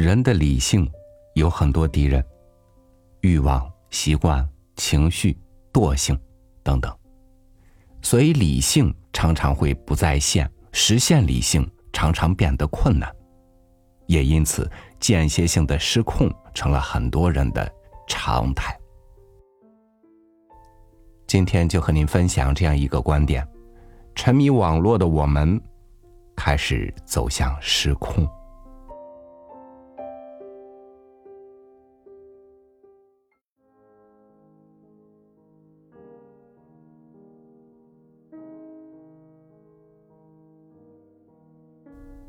人的理性有很多敌人，欲望、习惯、情绪、惰性等等，所以理性常常会不在线，实现理性常常变得困难，也因此间歇性的失控成了很多人的常态。今天就和您分享这样一个观点：沉迷网络的我们，开始走向失控。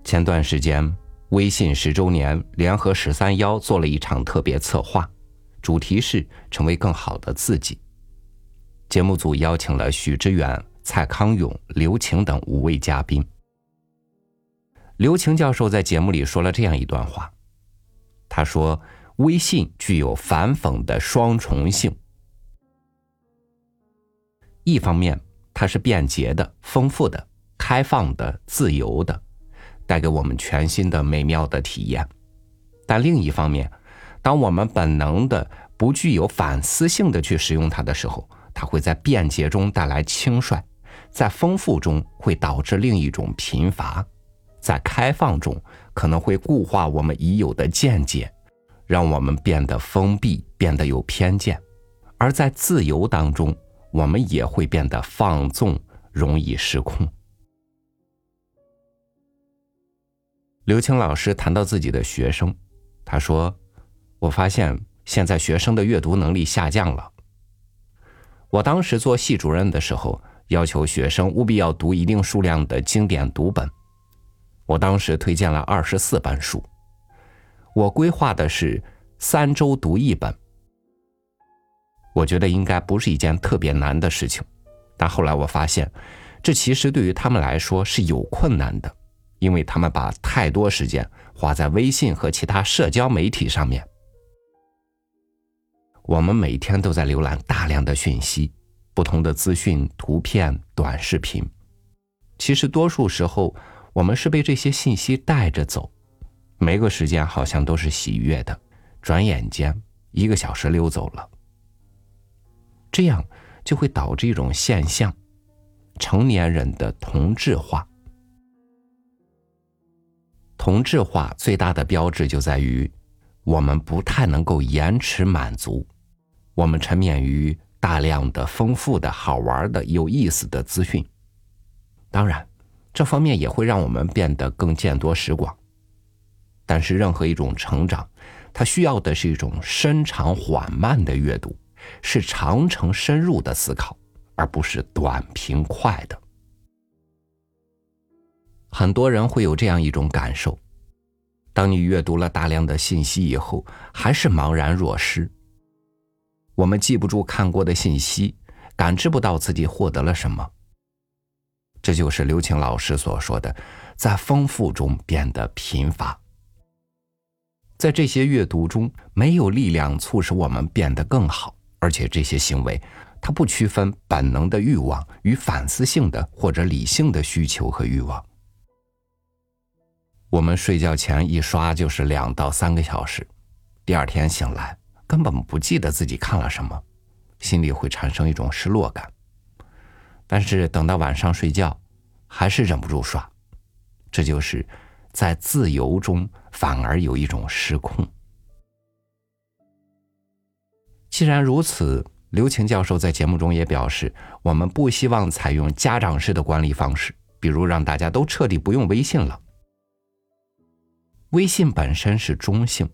前段时间，微信十周年联合十三幺做了一场特别策划，主题是成为更好的自己。节目组邀请了许知远、蔡康永、刘晴等五位嘉宾。刘晴教授在节目里说了这样一段话，他说：“微信具有反讽的双重性，一方面它是便捷的、丰富的、开放的、自由的。”带给我们全新的美妙的体验，但另一方面，当我们本能的不具有反思性的去使用它的时候，它会在便捷中带来轻率，在丰富中会导致另一种贫乏，在开放中可能会固化我们已有的见解，让我们变得封闭，变得有偏见；而在自由当中，我们也会变得放纵，容易失控。刘青老师谈到自己的学生，他说：“我发现现在学生的阅读能力下降了。我当时做系主任的时候，要求学生务必要读一定数量的经典读本。我当时推荐了二十四本书，我规划的是三周读一本。我觉得应该不是一件特别难的事情，但后来我发现，这其实对于他们来说是有困难的。”因为他们把太多时间花在微信和其他社交媒体上面，我们每天都在浏览大量的讯息、不同的资讯、图片、短视频。其实多数时候，我们是被这些信息带着走，每个时间好像都是喜悦的，转眼间一个小时溜走了。这样就会导致一种现象：成年人的同质化。同质化最大的标志就在于，我们不太能够延迟满足，我们沉湎于大量的丰富的好玩的有意思的资讯。当然，这方面也会让我们变得更见多识广。但是，任何一种成长，它需要的是一种深长缓慢的阅读，是长程深入的思考，而不是短平快的。很多人会有这样一种感受：当你阅读了大量的信息以后，还是茫然若失。我们记不住看过的信息，感知不到自己获得了什么。这就是刘青老师所说的，在丰富中变得贫乏。在这些阅读中，没有力量促使我们变得更好，而且这些行为，它不区分本能的欲望与反思性的或者理性的需求和欲望。我们睡觉前一刷就是两到三个小时，第二天醒来根本不记得自己看了什么，心里会产生一种失落感。但是等到晚上睡觉，还是忍不住刷，这就是在自由中反而有一种失控。既然如此，刘晴教授在节目中也表示，我们不希望采用家长式的管理方式，比如让大家都彻底不用微信了。微信本身是中性，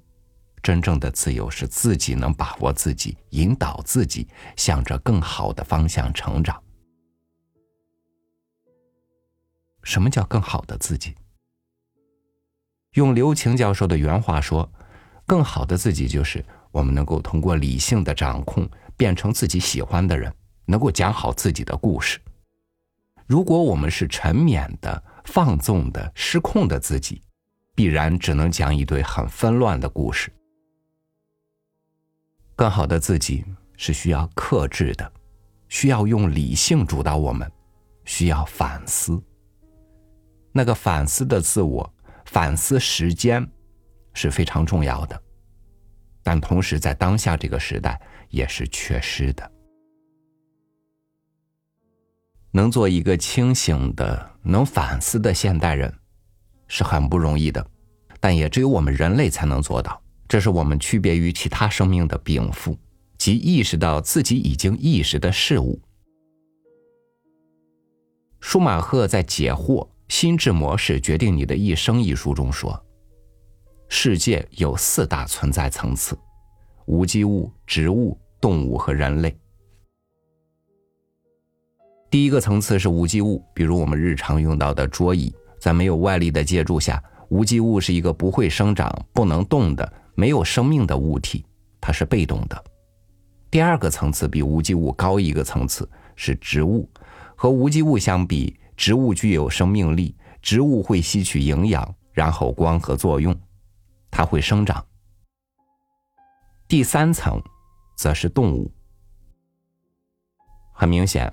真正的自由是自己能把握自己，引导自己向着更好的方向成长。什么叫更好的自己？用刘擎教授的原话说，更好的自己就是我们能够通过理性的掌控，变成自己喜欢的人，能够讲好自己的故事。如果我们是沉湎的、放纵的、失控的自己。必然只能讲一堆很纷乱的故事。更好的自己是需要克制的，需要用理性主导我们，需要反思。那个反思的自我，反思时间，是非常重要的，但同时在当下这个时代也是缺失的。能做一个清醒的、能反思的现代人，是很不容易的，但也只有我们人类才能做到。这是我们区别于其他生命的禀赋，即意识到自己已经意识的事物。舒马赫在《解惑：心智模式决定你的一生》一书中说：“世界有四大存在层次：无机物、植物、动物和人类。第一个层次是无机物，比如我们日常用到的桌椅，在没有外力的借助下，无机物是一个不会生长、不能动的。”没有生命的物体，它是被动的。第二个层次比无机物高一个层次是植物，和无机物相比，植物具有生命力，植物会吸取营养，然后光合作用，它会生长。第三层则是动物。很明显，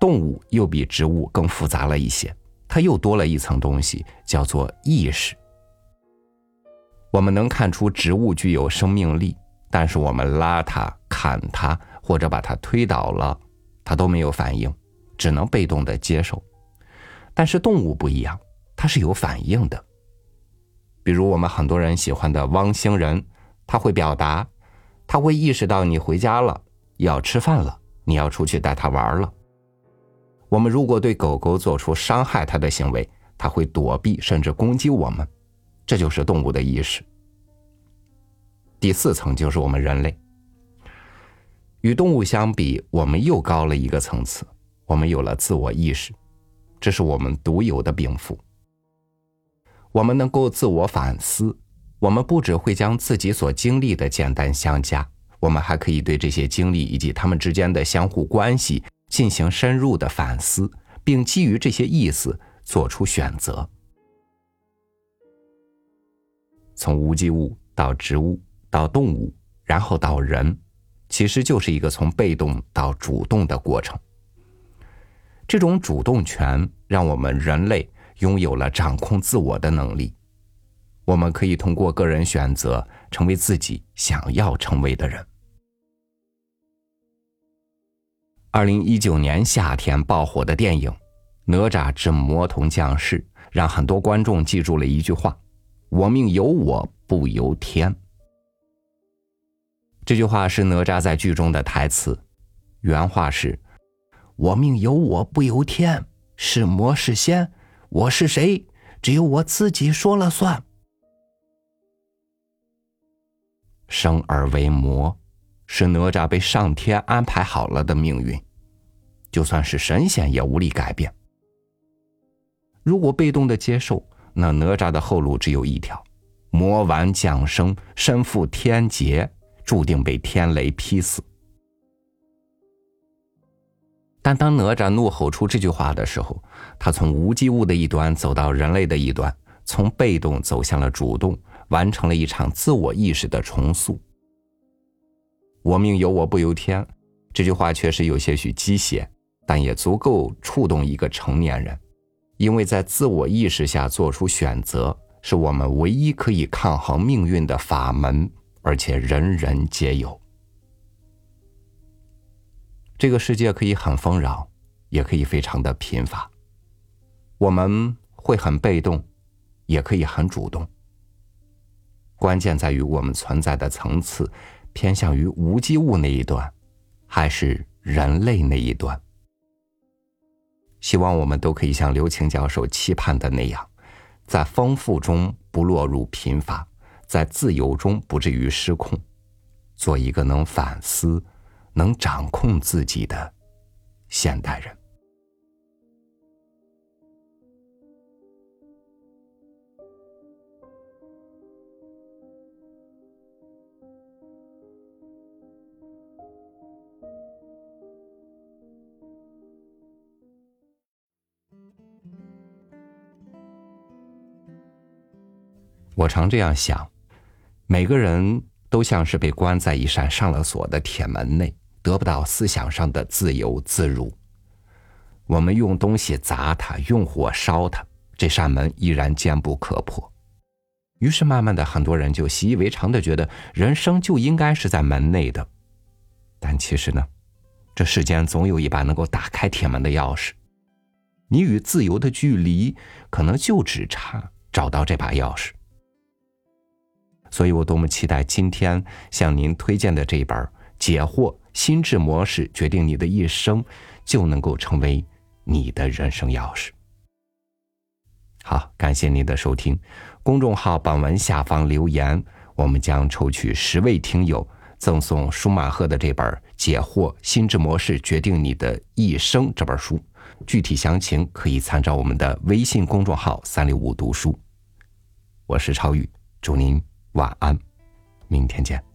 动物又比植物更复杂了一些，它又多了一层东西，叫做意识。我们能看出植物具有生命力，但是我们拉它、砍它或者把它推倒了，它都没有反应，只能被动的接受。但是动物不一样，它是有反应的。比如我们很多人喜欢的汪星人，他会表达，他会意识到你回家了，要吃饭了，你要出去带它玩了。我们如果对狗狗做出伤害它的行为，它会躲避甚至攻击我们。这就是动物的意识。第四层就是我们人类，与动物相比，我们又高了一个层次。我们有了自我意识，这是我们独有的禀赋。我们能够自我反思，我们不只会将自己所经历的简单相加，我们还可以对这些经历以及他们之间的相互关系进行深入的反思，并基于这些意思做出选择。从无机物到植物到动物，然后到人，其实就是一个从被动到主动的过程。这种主动权让我们人类拥有了掌控自我的能力。我们可以通过个人选择，成为自己想要成为的人。二零一九年夏天爆火的电影《哪吒之魔童降世》，让很多观众记住了一句话。我命由我不由天。这句话是哪吒在剧中的台词，原话是：“我命由我不由天，是魔是仙，我是谁，只有我自己说了算。”生而为魔，是哪吒被上天安排好了的命运，就算是神仙也无力改变。如果被动的接受。那哪吒的后路只有一条：魔丸降生，身负天劫，注定被天雷劈死。但当哪吒怒吼出这句话的时候，他从无机物的一端走到人类的一端，从被动走向了主动，完成了一场自我意识的重塑。我命由我不由天，这句话确实有些许鸡血，但也足够触动一个成年人。因为在自我意识下做出选择，是我们唯一可以抗衡命运的法门，而且人人皆有。这个世界可以很丰饶，也可以非常的贫乏。我们会很被动，也可以很主动。关键在于我们存在的层次，偏向于无机物那一端，还是人类那一端。希望我们都可以像刘擎教授期盼的那样，在丰富中不落入贫乏，在自由中不至于失控，做一个能反思、能掌控自己的现代人。我常这样想，每个人都像是被关在一扇上了锁的铁门内，得不到思想上的自由自如。我们用东西砸它，用火烧它，这扇门依然坚不可破。于是慢慢的，很多人就习以为常的觉得人生就应该是在门内的。但其实呢，这世间总有一把能够打开铁门的钥匙，你与自由的距离可能就只差找到这把钥匙。所以我多么期待今天向您推荐的这一本《解惑心智模式决定你的一生》，就能够成为你的人生钥匙。好，感谢您的收听。公众号本文下方留言，我们将抽取十位听友赠送舒马赫的这本《解惑心智模式决定你的一生》这本书。具体详情可以参照我们的微信公众号“三六五读书”。我是超宇，祝您晚安，明天见。